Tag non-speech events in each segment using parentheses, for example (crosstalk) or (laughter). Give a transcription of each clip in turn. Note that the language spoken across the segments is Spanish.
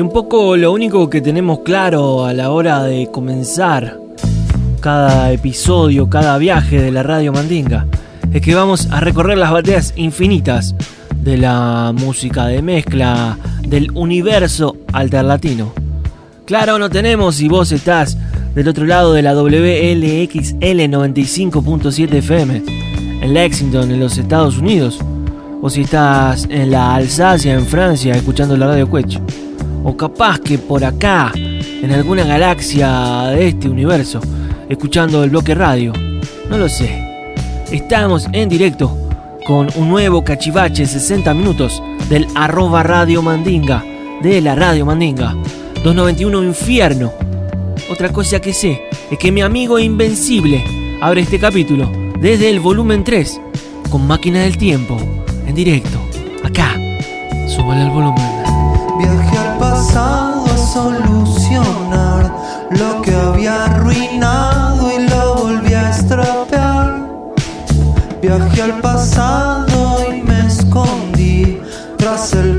Y un poco lo único que tenemos claro a la hora de comenzar cada episodio, cada viaje de la Radio Mandinga, es que vamos a recorrer las bateas infinitas de la música de mezcla, del universo alterlatino. Claro, no tenemos si vos estás del otro lado de la WLXL 95.7 FM en Lexington, en los Estados Unidos, o si estás en la Alsacia, en Francia, escuchando la radio Quech, o capaz que por acá, en alguna galaxia de este universo, escuchando el bloque radio, no lo sé. Estamos en directo con un nuevo cachivache 60 minutos del arroba radio mandinga, de la radio mandinga, 291 infierno. Otra cosa que sé es que mi amigo invencible abre este capítulo desde el volumen 3 con máquina del tiempo en directo. Acá, súbale el volumen. Pasado a solucionar lo que había arruinado y lo volví a estropear. Viajé al pasado y me escondí tras el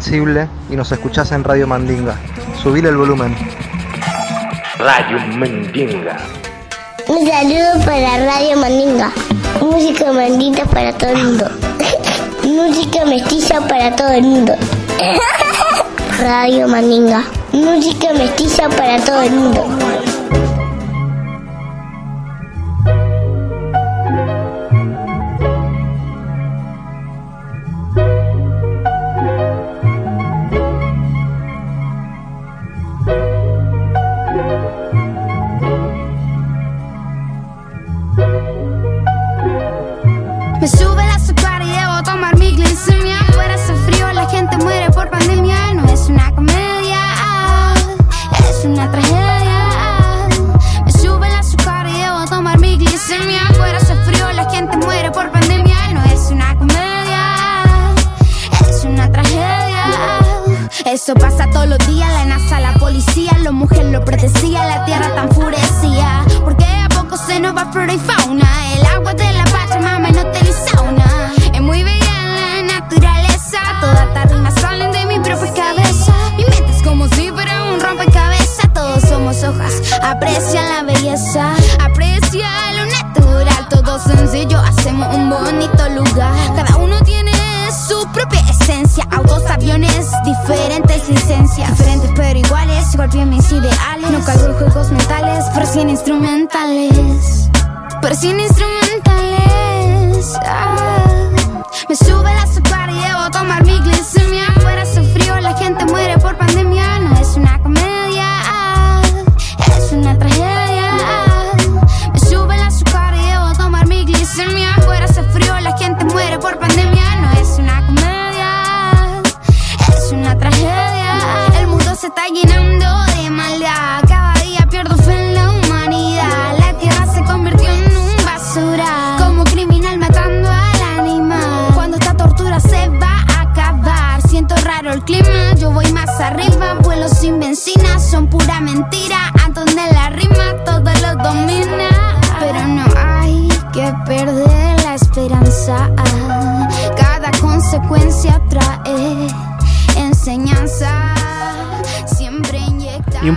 Invencible y nos escuchás en Radio Mandinga. Subile el volumen. Radio Mandinga. Un saludo para Radio Mandinga. Música mandita para todo el mundo. (laughs) Música mestiza para todo el mundo. (laughs) Radio Mandinga. Música mestiza para todo el mundo.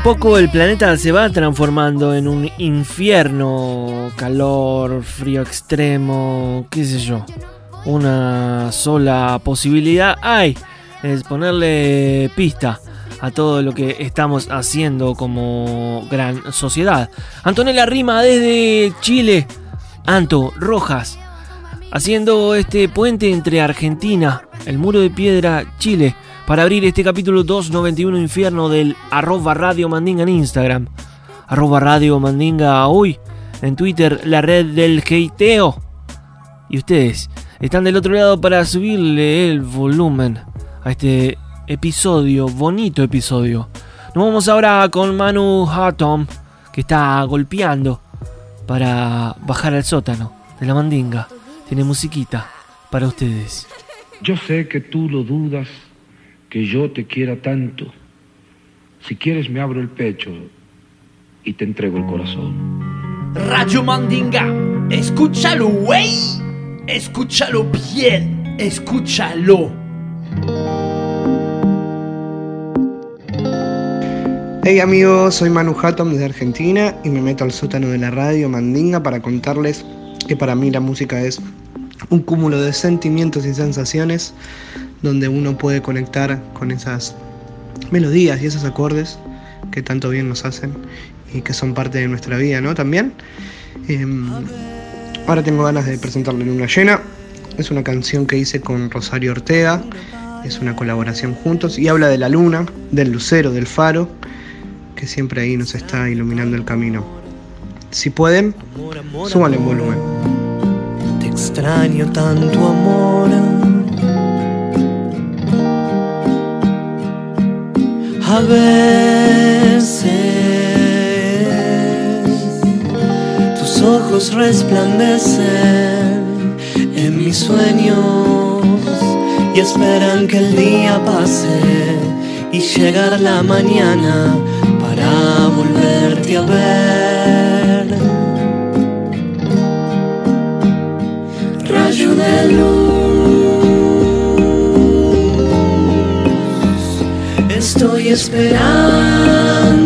Poco el planeta se va transformando en un infierno, calor, frío extremo, qué sé yo. Una sola posibilidad hay, es ponerle pista a todo lo que estamos haciendo como gran sociedad. Antonella Rima desde Chile, Anto Rojas, haciendo este puente entre Argentina, el muro de piedra, Chile, para abrir este capítulo 291 Infierno del arroba Radio Mandinga en Instagram, arroba Radio Mandinga hoy, en Twitter, la red del hateo. Y ustedes están del otro lado para subirle el volumen a este episodio, bonito episodio. Nos vamos ahora con Manu Hatom, que está golpeando para bajar al sótano de la mandinga. Tiene musiquita para ustedes. Yo sé que tú lo dudas, que yo te quiera tanto. Si quieres me abro el pecho y te entrego el corazón. Radio Mandinga, escúchalo, güey. Escúchalo bien, escúchalo. Hey amigos, soy Manu Hatton desde Argentina y me meto al sótano de la radio Mandinga para contarles que para mí la música es un cúmulo de sentimientos y sensaciones donde uno puede conectar con esas melodías y esos acordes que tanto bien nos hacen y que son parte de nuestra vida, ¿no? También. Em, ahora tengo ganas de presentarle Luna Llena. Es una canción que hice con Rosario Ortega. Es una colaboración juntos y habla de la luna, del lucero, del faro, que siempre ahí nos está iluminando el camino. Si pueden, súbanle en volumen. Te extraño tanto amor. a veces tus ojos resplandecen en mis sueños y esperan que el día pase y llegará la mañana para volverte a ver. Rayo de luz. esperanza.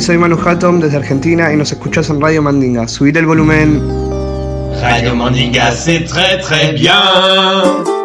Soy Manu Hatton desde Argentina y nos escuchas en Radio Mandinga. Subir el volumen. Radio Mandinga, c'est très très bien.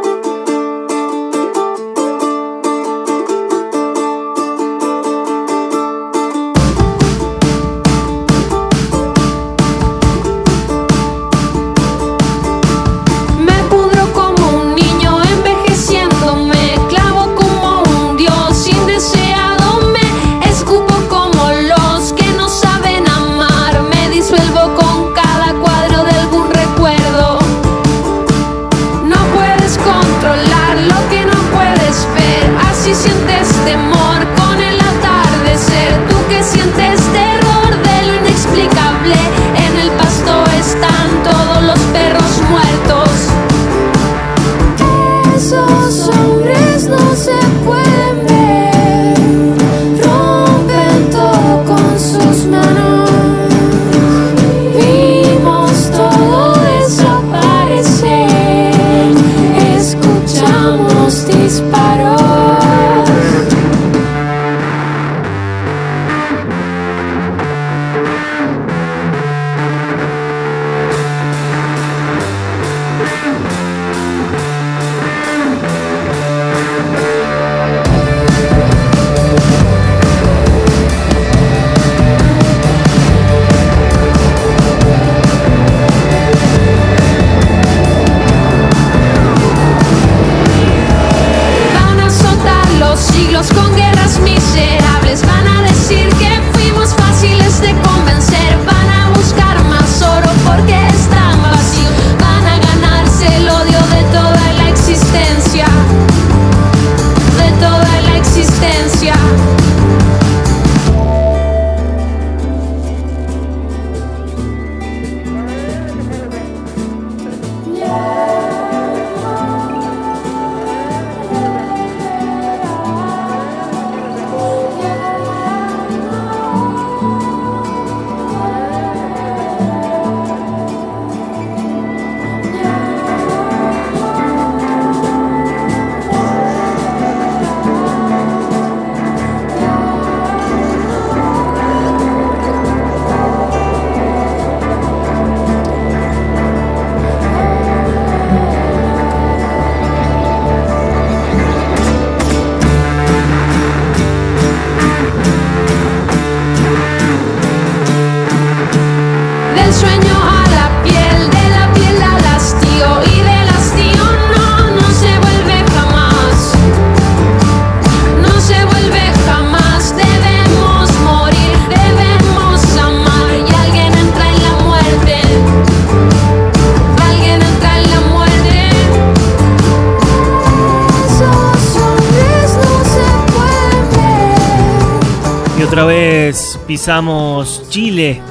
Pisamos Chile,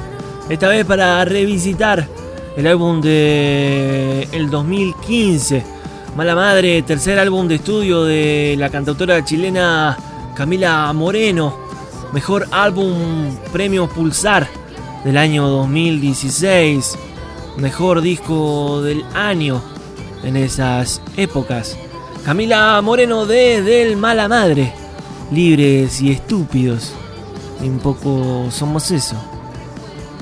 esta vez para revisitar el álbum de el 2015, Mala Madre, tercer álbum de estudio de la cantautora chilena Camila Moreno, mejor álbum Premio Pulsar del año 2016, mejor disco del año en esas épocas. Camila Moreno de Del Mala Madre, libres y estúpidos. Y un poco somos eso.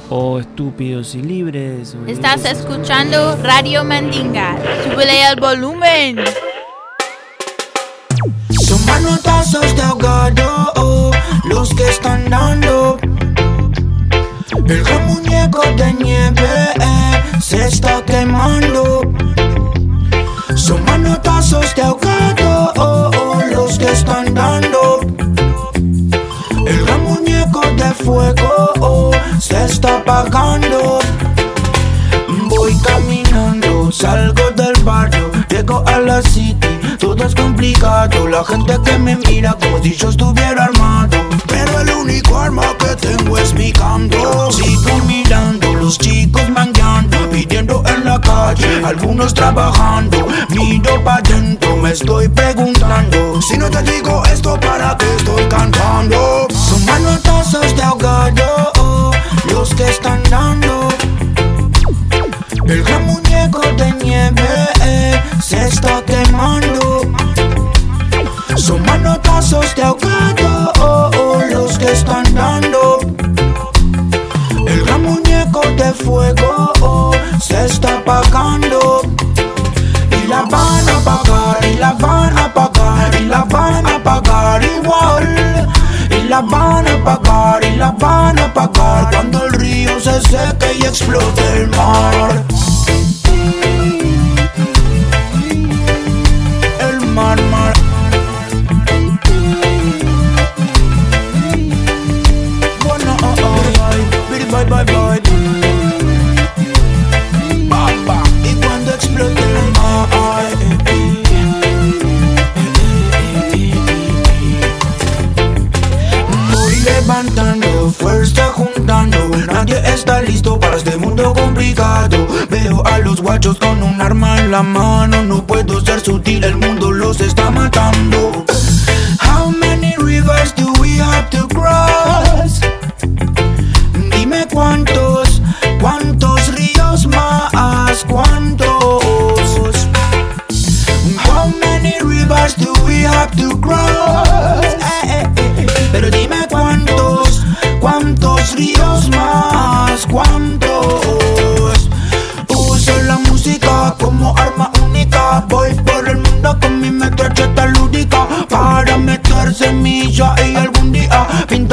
O estúpidos y libres. o Estás libres. escuchando Radio Mandinga. Súbele al volumen. Son manotazos de ahogado los que están dando. El gran muñeco de nieve eh, se está quemando. Fuego oh, se está apagando. Voy caminando, salgo del barrio, llego a la city, todo es complicado. La gente que me mira como si yo estuviera armado. Pero el único arma que tengo es mi canto. Sigo mirando, los chicos mangueando, pidiendo en la calle, algunos trabajando. Miro pa' dentro, me estoy preguntando. Si no te digo esto, ¿para qué estoy cantando? Son manotazos de oh, los que están dando. El gran de nieve eh, se está quemando. Son manotazos de ahogado oh, oh, los que están dando. El gran de fuego oh, se está apagando. Y la van a apagar, y la van a apagar, y la van a apagar igual. Y la van a apagar, y la van a y explote el mar. Veo a los guachos con un arma en la mano. No puedo ser sutil, el mundo los está matando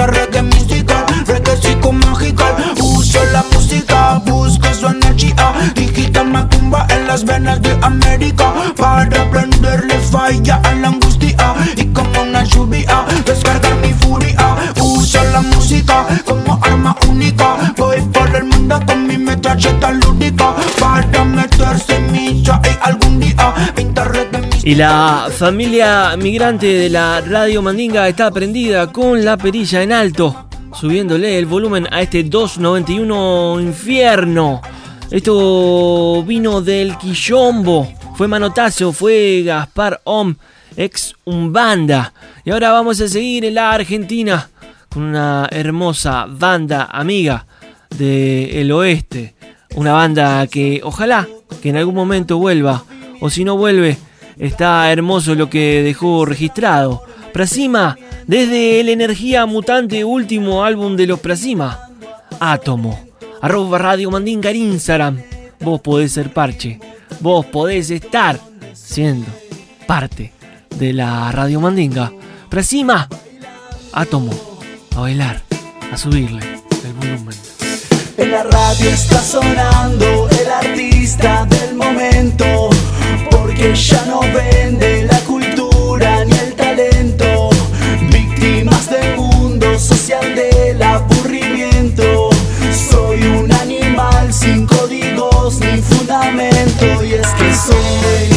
pintar reggae musical, reggae. Uso la música, busco su energía quita macumba en las venas de América para prenderle falla a la angustia y como una lluvia descargar mi furia. Uso la música como arma única. Voy por el mundo con mi metralleta lúdica para meter semilla y algún día pintar Y la familia migrante de la Radio Mandinga está prendida con la perilla en alto, subiéndole el volumen a este 291 infierno. Esto vino del Quillombo, fue Manotazo, fue Gaspar Om, ex Umbanda. Y ahora vamos a seguir en la Argentina con una hermosa banda amiga del oeste. Una banda que ojalá que en algún momento vuelva, o si no vuelve, está hermoso lo que dejó registrado. Prasima, desde el Energía Mutante último álbum de los Prasima. Átomo, arroba Radio Mandinga Instagram. Vos podés ser parche, vos podés estar siendo parte de la Radio Mandinga. Prasima, Átomo, a bailar, a subirle el volumen. En la radio está sonando el artista del momento, porque ya no vende la cultura ni el talento. Víctimas del mundo social del aburrimiento. Soy un animal sin códigos ni fundamento, y es que soy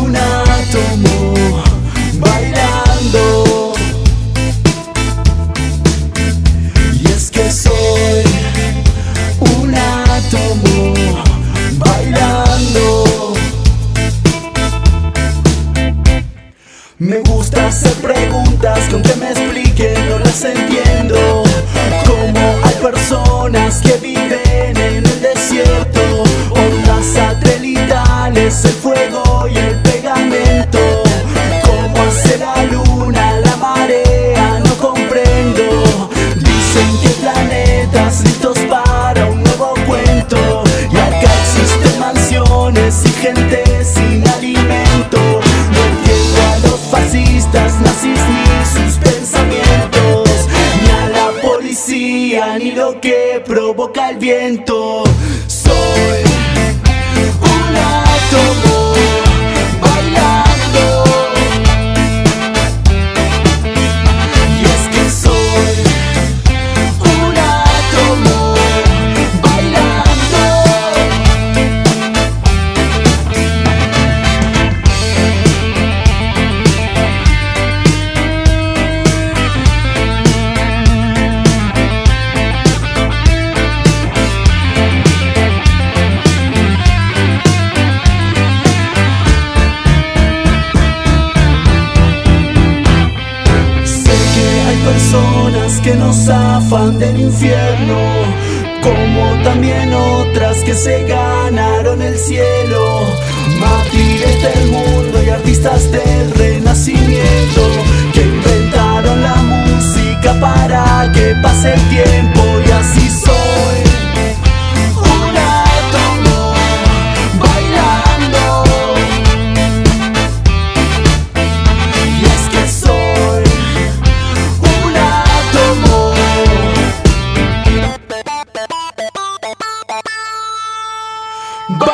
un átomo gusta hacer preguntas que aunque me expliquen no las entiendo. Como hay personas que viven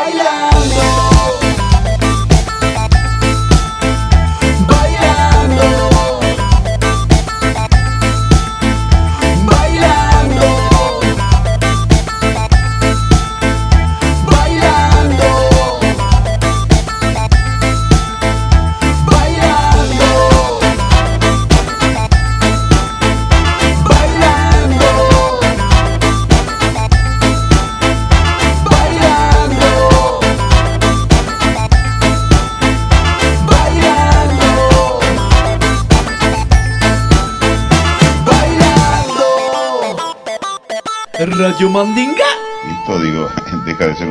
bailando.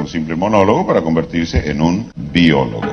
simple monólogo para convertirse en un biólogo.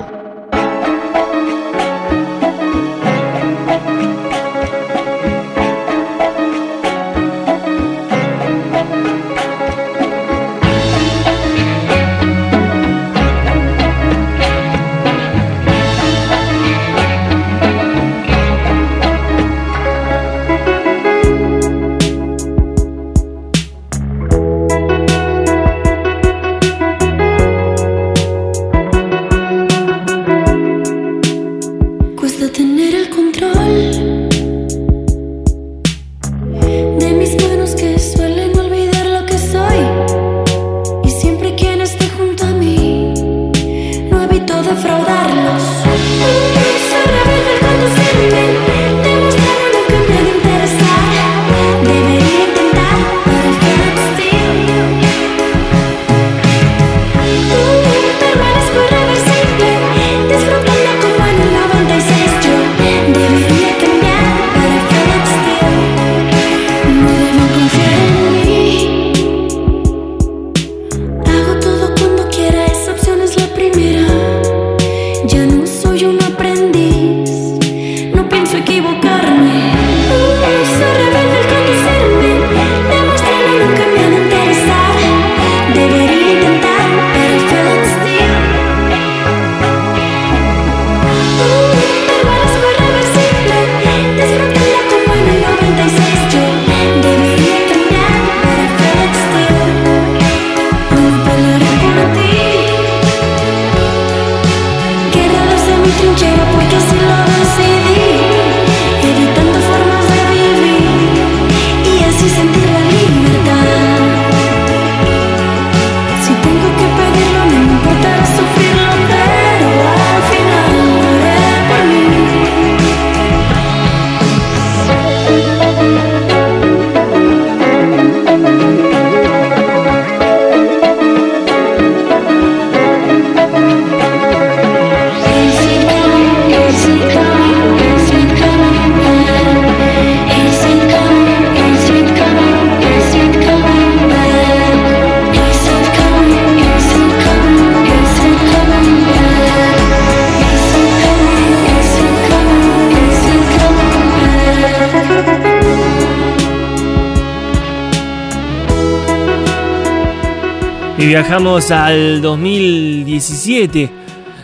Viajamos al 2017.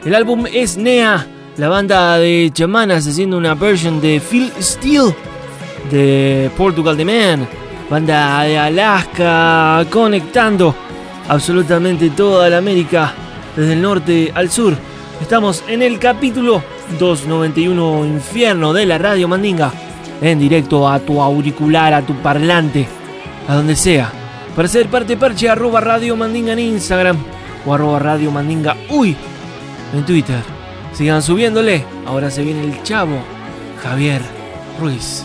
El álbum es Nea, la banda de chamanas haciendo una version de Phil Steele de Portugal The Man, banda de Alaska conectando absolutamente toda la América desde el norte al sur. Estamos en el capítulo 291 Infierno de la Radio Mandinga, en directo a tu auricular, a tu parlante, a donde sea. Para ser parte parche arroba Radio Mandinga en Instagram o arroba Radio Mandinga Uy en Twitter. Sigan subiéndole. Ahora se viene el chavo Javier Ruiz.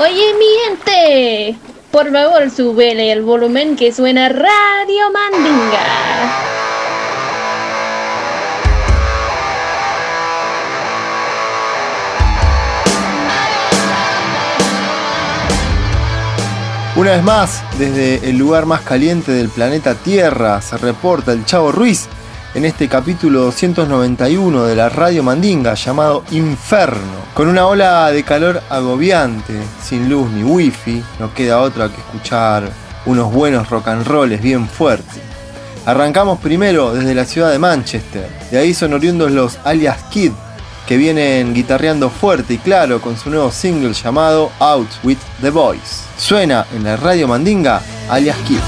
Oye, mi gente, por favor, súbele el volumen que suena Radio Mandinga. Una vez más, desde el lugar más caliente del planeta Tierra, se reporta el Chavo Ruiz en este capítulo 291 de la Radio Mandinga llamado Inferno. Con una ola de calor agobiante, sin luz ni wifi, no queda otra que escuchar unos buenos rock and rolls bien fuertes. Arrancamos primero desde la ciudad de Manchester, de ahí son oriundos los alias Kid, que vienen guitarreando fuerte y claro con su nuevo single llamado Out with the Boys. Suena en la radio Mandinga, alias Kid.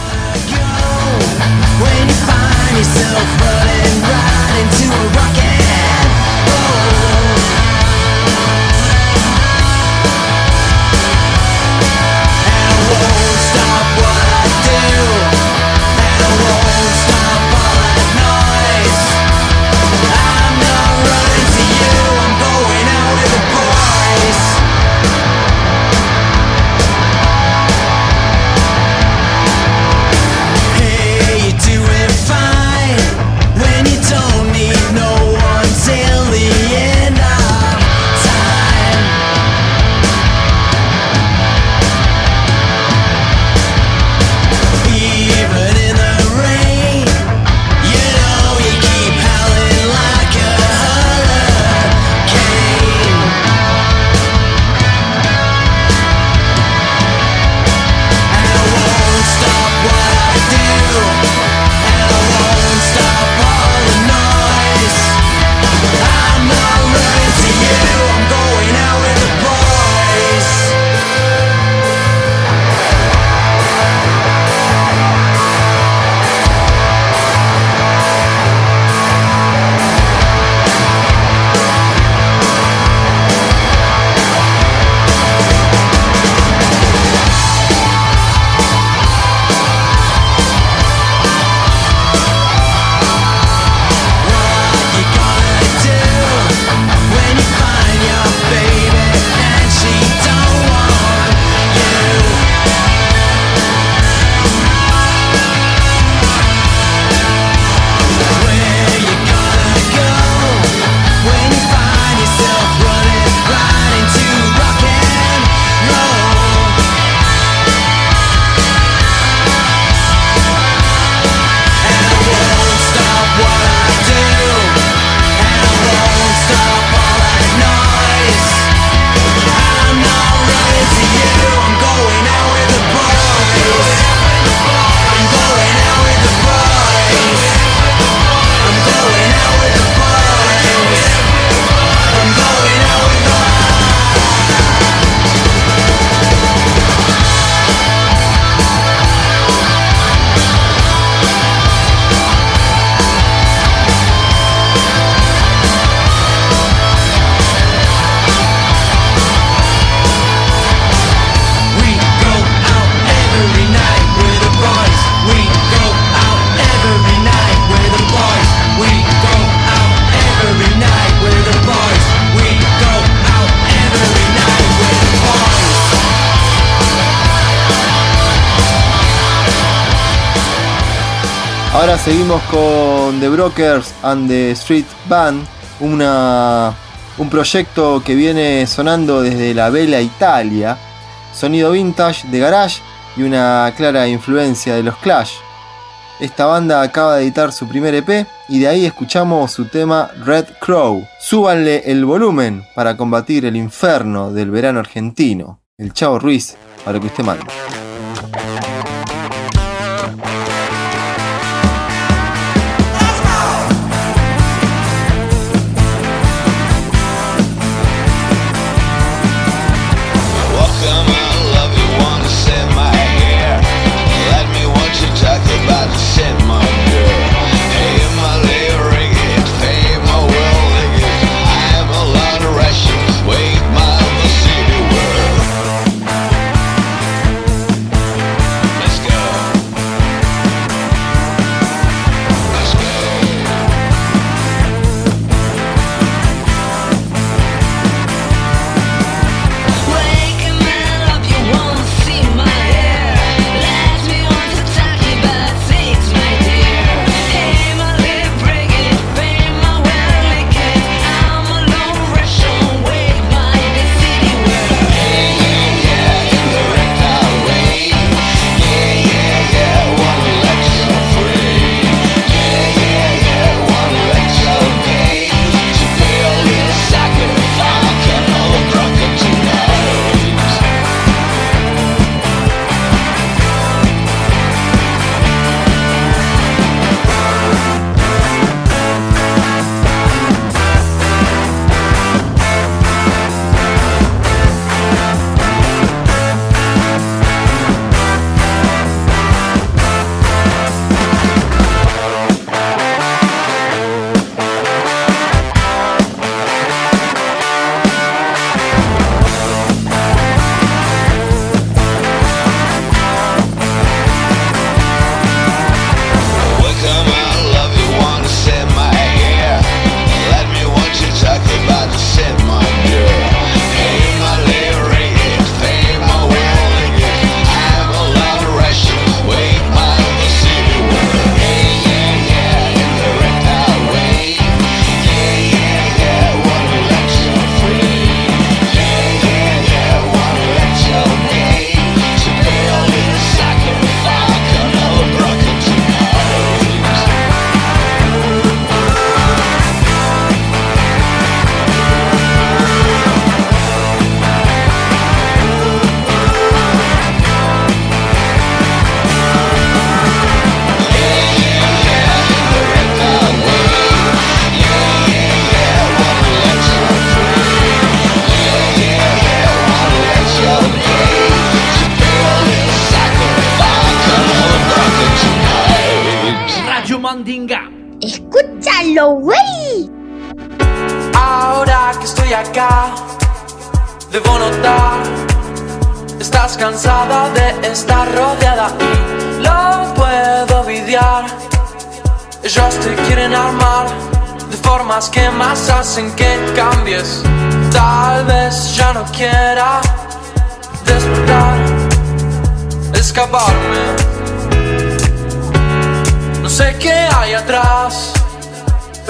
seguimos con The Brokers and the Street Band, una, un proyecto que viene sonando desde la Vela Italia, sonido vintage de garage y una clara influencia de los Clash. Esta banda acaba de editar su primer EP y de ahí escuchamos su tema Red Crow. Súbanle el volumen para combatir el inferno del verano argentino. El Chavo Ruiz, para que usted mande.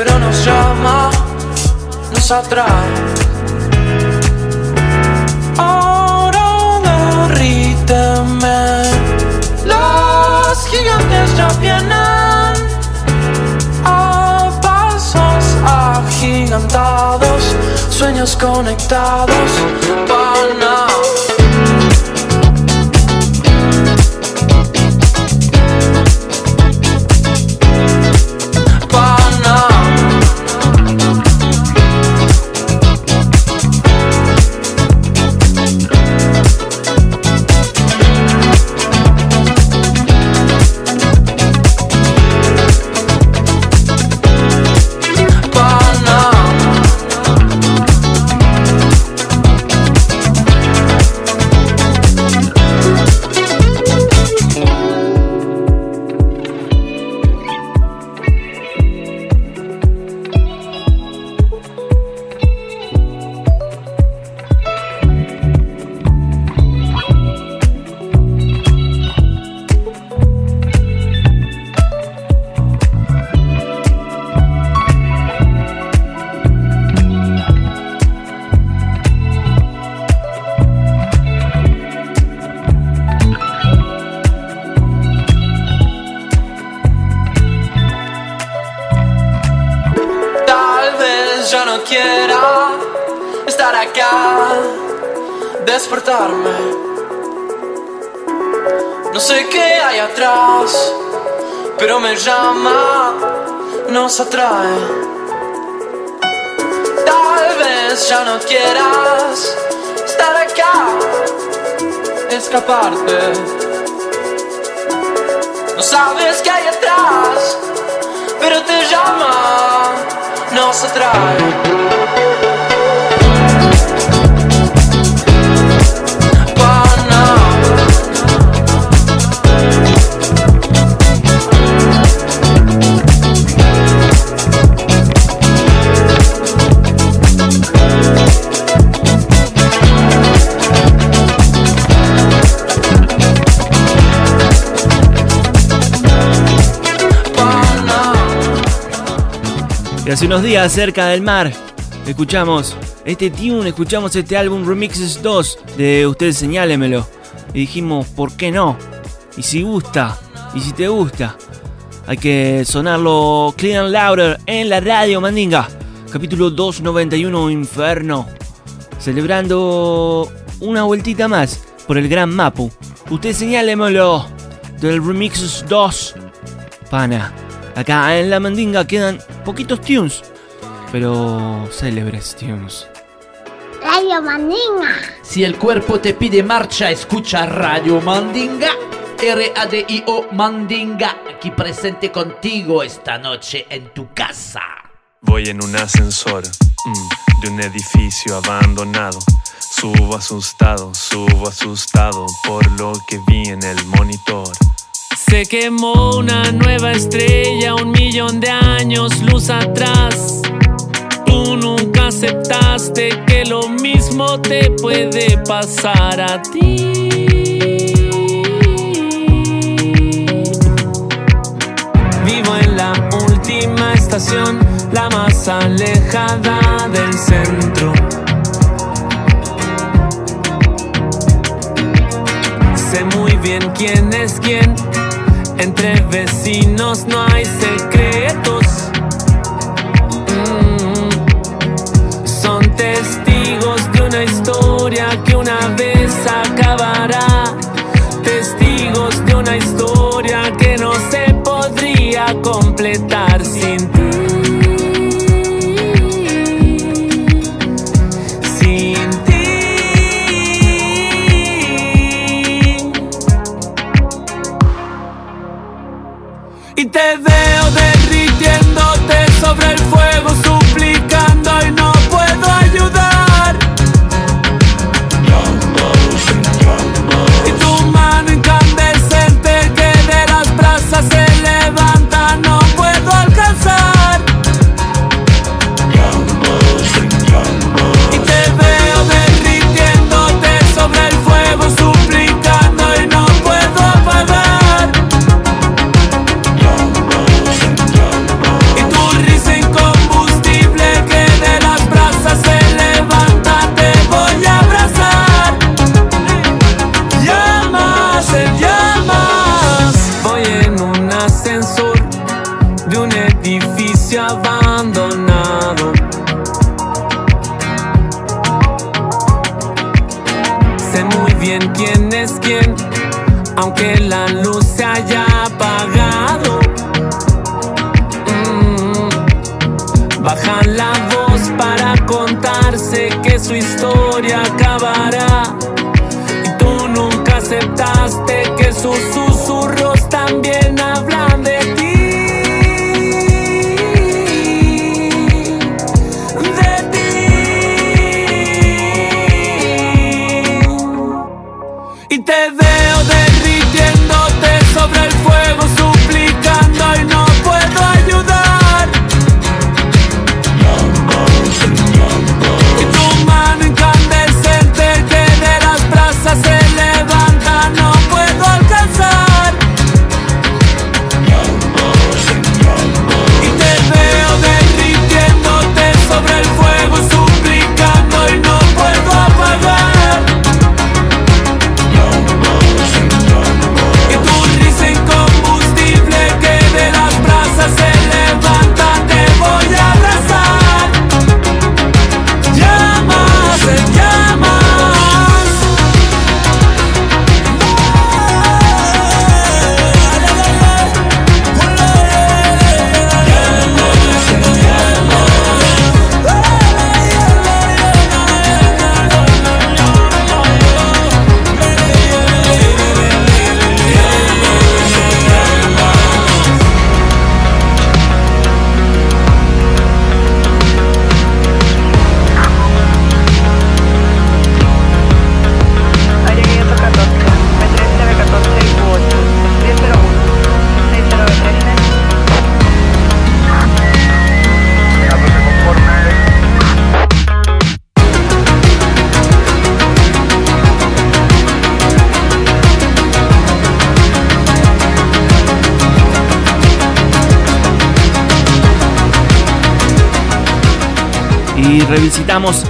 pero nos llama, nos atrae. Ahora derríteme, los gigantes ya vienen a pasos agigantados, sueños conectados, van hace unos días cerca del mar escuchamos este tune, escuchamos este álbum Remixes 2 de Usted Señálemelo. Y dijimos, ¿por qué no? Y si gusta, y si te gusta, hay que sonarlo clean and louder en la radio Mandinga. Capítulo 291 Inferno. Celebrando una vueltita más por el Gran Mapu. Usted señálemelo del Remixes 2. Pana. Acá en la Mandinga quedan poquitos tunes, pero célebres tunes. Radio Mandinga. Si el cuerpo te pide marcha, escucha Radio Mandinga. R-A-D-I-O Mandinga. Aquí presente contigo esta noche en tu casa. Voy en un ascensor mm, de un edificio abandonado. Subo asustado, subo asustado por lo que vi en el monitor. Se quemó una nueva estrella un millón de años luz atrás. Tú nunca aceptaste que lo mismo te puede pasar a ti. Vivo en la última estación, la más alejada del centro. Sé muy bien quién es quién. Entre vecinos no hay secretos.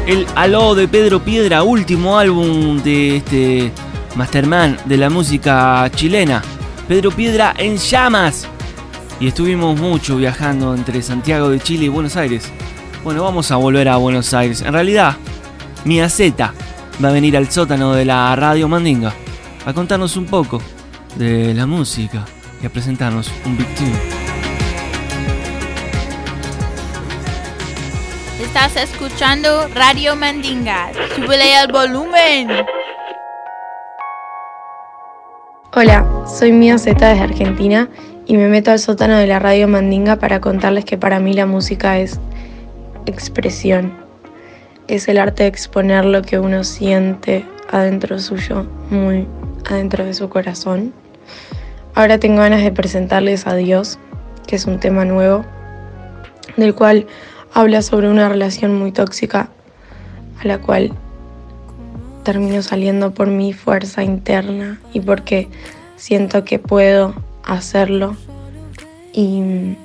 El Aló de Pedro Piedra, último álbum de este Masterman de la música chilena. Pedro Piedra en llamas. Y estuvimos mucho viajando entre Santiago de Chile y Buenos Aires. Bueno, vamos a volver a Buenos Aires. En realidad, Mia Z va a venir al sótano de la Radio Mandinga a contarnos un poco de la música y a presentarnos un Big. Estás escuchando Radio Mandinga. Súbele al volumen. Hola, soy Mía Z desde Argentina y me meto al sótano de la radio Mandinga para contarles que para mí la música es expresión. Es el arte de exponer lo que uno siente adentro suyo, muy adentro de su corazón. Ahora tengo ganas de presentarles a Dios, que es un tema nuevo, del cual habla sobre una relación muy tóxica a la cual termino saliendo por mi fuerza interna y porque siento que puedo hacerlo y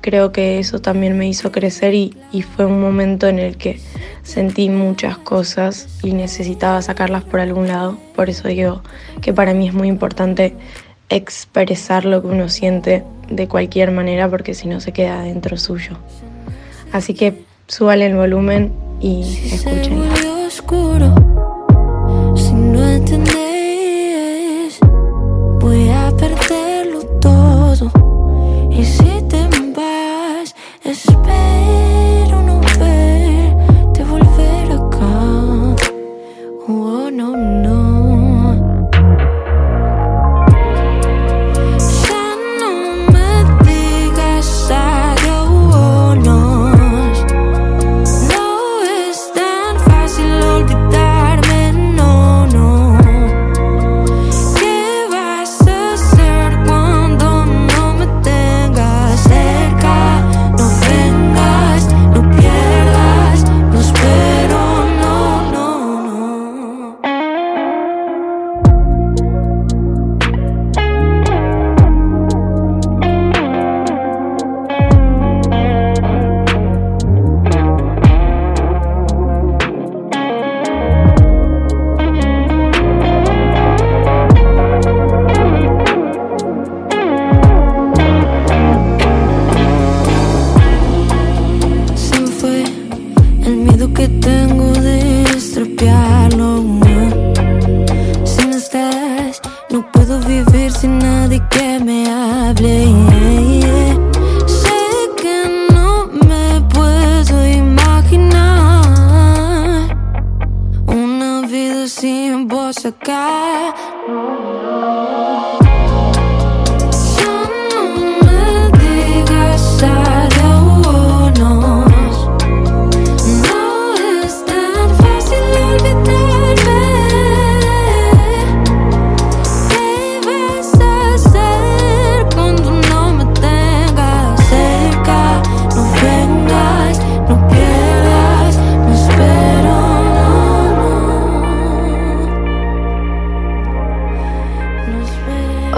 creo que eso también me hizo crecer y, fue un momento en el que sentí muchas cosas y necesitaba sacarlas por algún lado. Por eso digo que para mí es muy importante expresar lo que uno siente de cualquier manera porque si no se queda dentro suyo. Así que súbale el volumen y escuchen.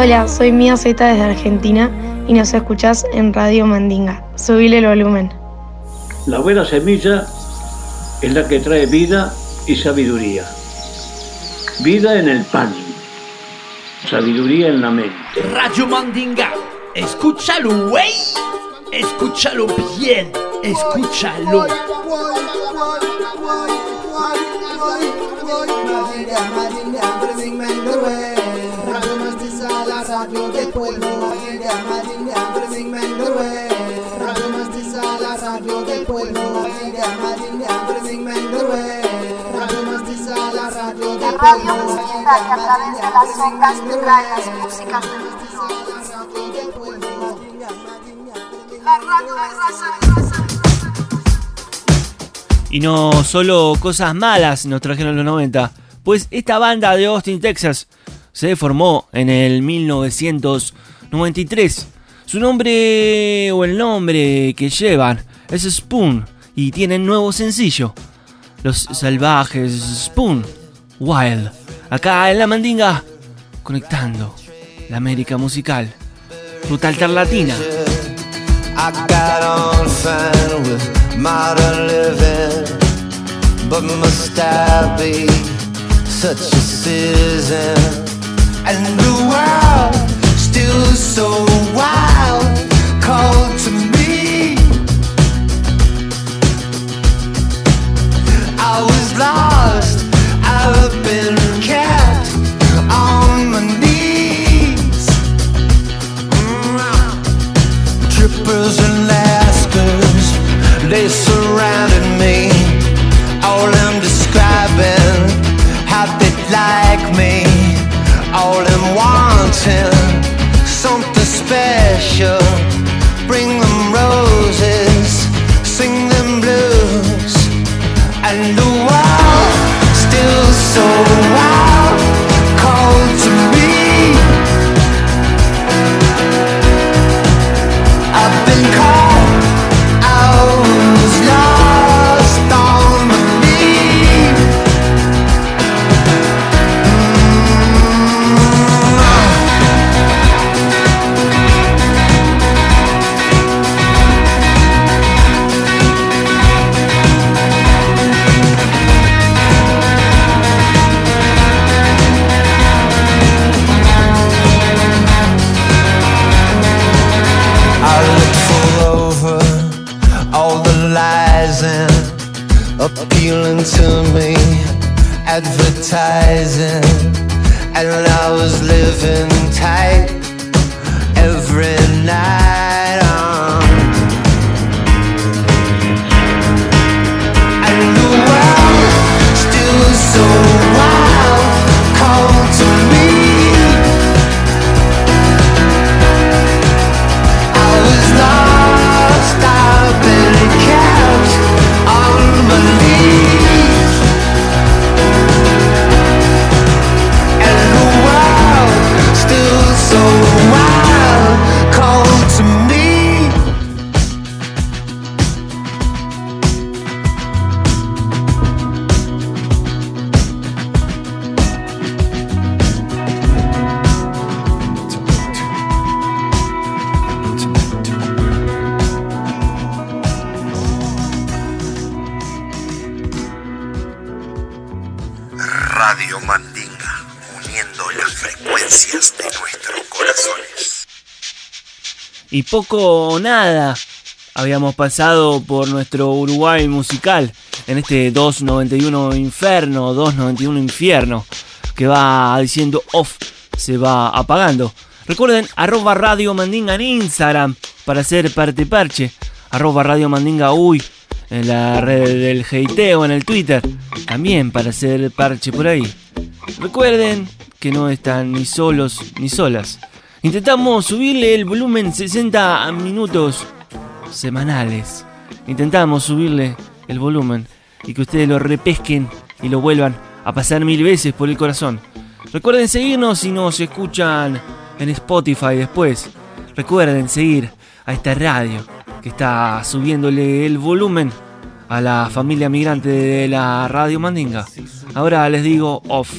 Hola, soy Mía Z desde Argentina y nos escuchás en Radio Mandinga. Subile el volumen. La buena semilla es la que trae vida y sabiduría. Vida en el pan, sabiduría en la mente. Radio Mandinga. Escúchalo, güey. Escúchalo bien. Escúchalo. Radio del pueblo, Radio Mastiza, la radio del pueblo, Madinga, Madinga, Radio Mastiza, la radio del pueblo, Radio Mestiza, que a través de las ondas te trae las músicas del La radio de raza. Y no solo cosas malas nos trajeron los 90, pues esta banda de Austin, Texas, se formó en el 1993. Su nombre o el nombre que llevan es Spoon y tienen nuevo sencillo, Los Salvajes Spoon Wild. Acá en la Mandinga, conectando la América musical, ruta alterlatina. I got on fine with modern living. But must I be such a citizen? And the world still so Y poco o nada habíamos pasado por nuestro Uruguay musical en este 291 Inferno, 291 Infierno, que va diciendo off, se va apagando. Recuerden, arroba Radio Mandinga en Instagram para hacer parte parche, arroba Radio Mandinga uy en la red del heiteo en el Twitter, también para hacer parche por ahí. Recuerden que no están ni solos ni solas. Intentamos subirle el volumen 60 minutos semanales. Intentamos subirle el volumen y que ustedes lo repesquen y lo vuelvan a pasar mil veces por el corazón. Recuerden seguirnos si nos escuchan en Spotify después. Recuerden seguir a esta radio que está subiéndole el volumen a la familia migrante de la radio Mandinga. Ahora les digo off,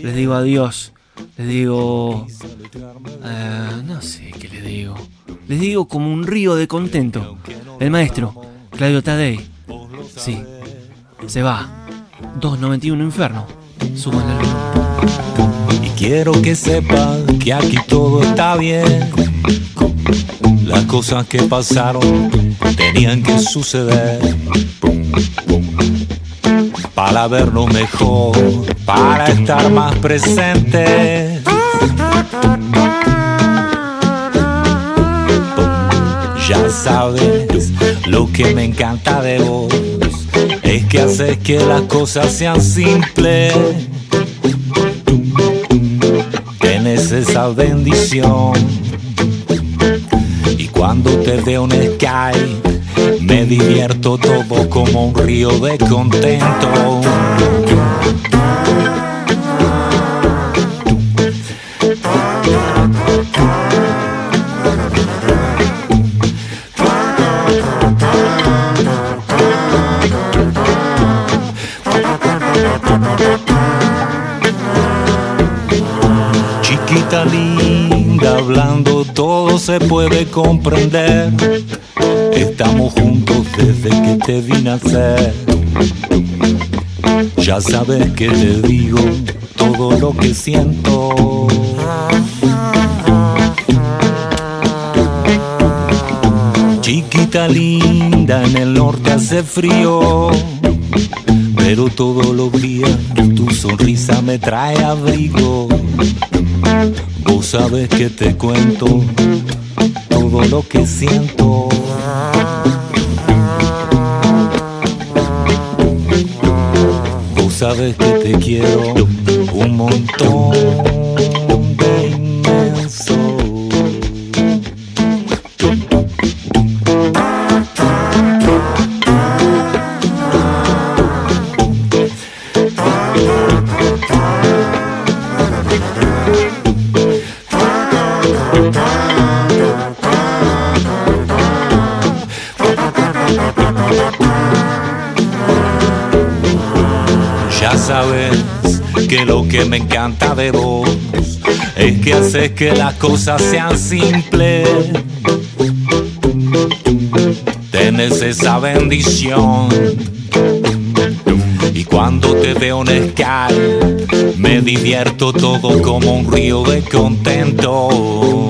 les digo adiós, les digo... eh, no sé qué les digo. Les digo como un río de contento. El maestro, Claudio Tadei. Sí, se va. 291 Inferno. Suban. Y quiero que sepas que aquí todo está bien. Las cosas que pasaron tenían que suceder. Para vernos mejor, para estar más presentes. Ya sabes lo que me encanta de vos. Es que haces que las cosas sean simples. Tienes esa bendición. Y cuando te veo en Skype, me divierto todo como un río de contento. Chiquita linda, hablando todo se puede comprender. Estamos que te vi nacer. Ya sabes que te digo todo lo que siento. Chiquita linda, en el norte hace frío, pero todos los días tu sonrisa me trae abrigo. Vos sabes que te cuento todo lo que siento. Sabes que te quiero un montón que me encanta de vos es que haces que las cosas sean simples. Tenés esa bendición. Y cuando te veo en Sky, me divierto todo como un río de contento.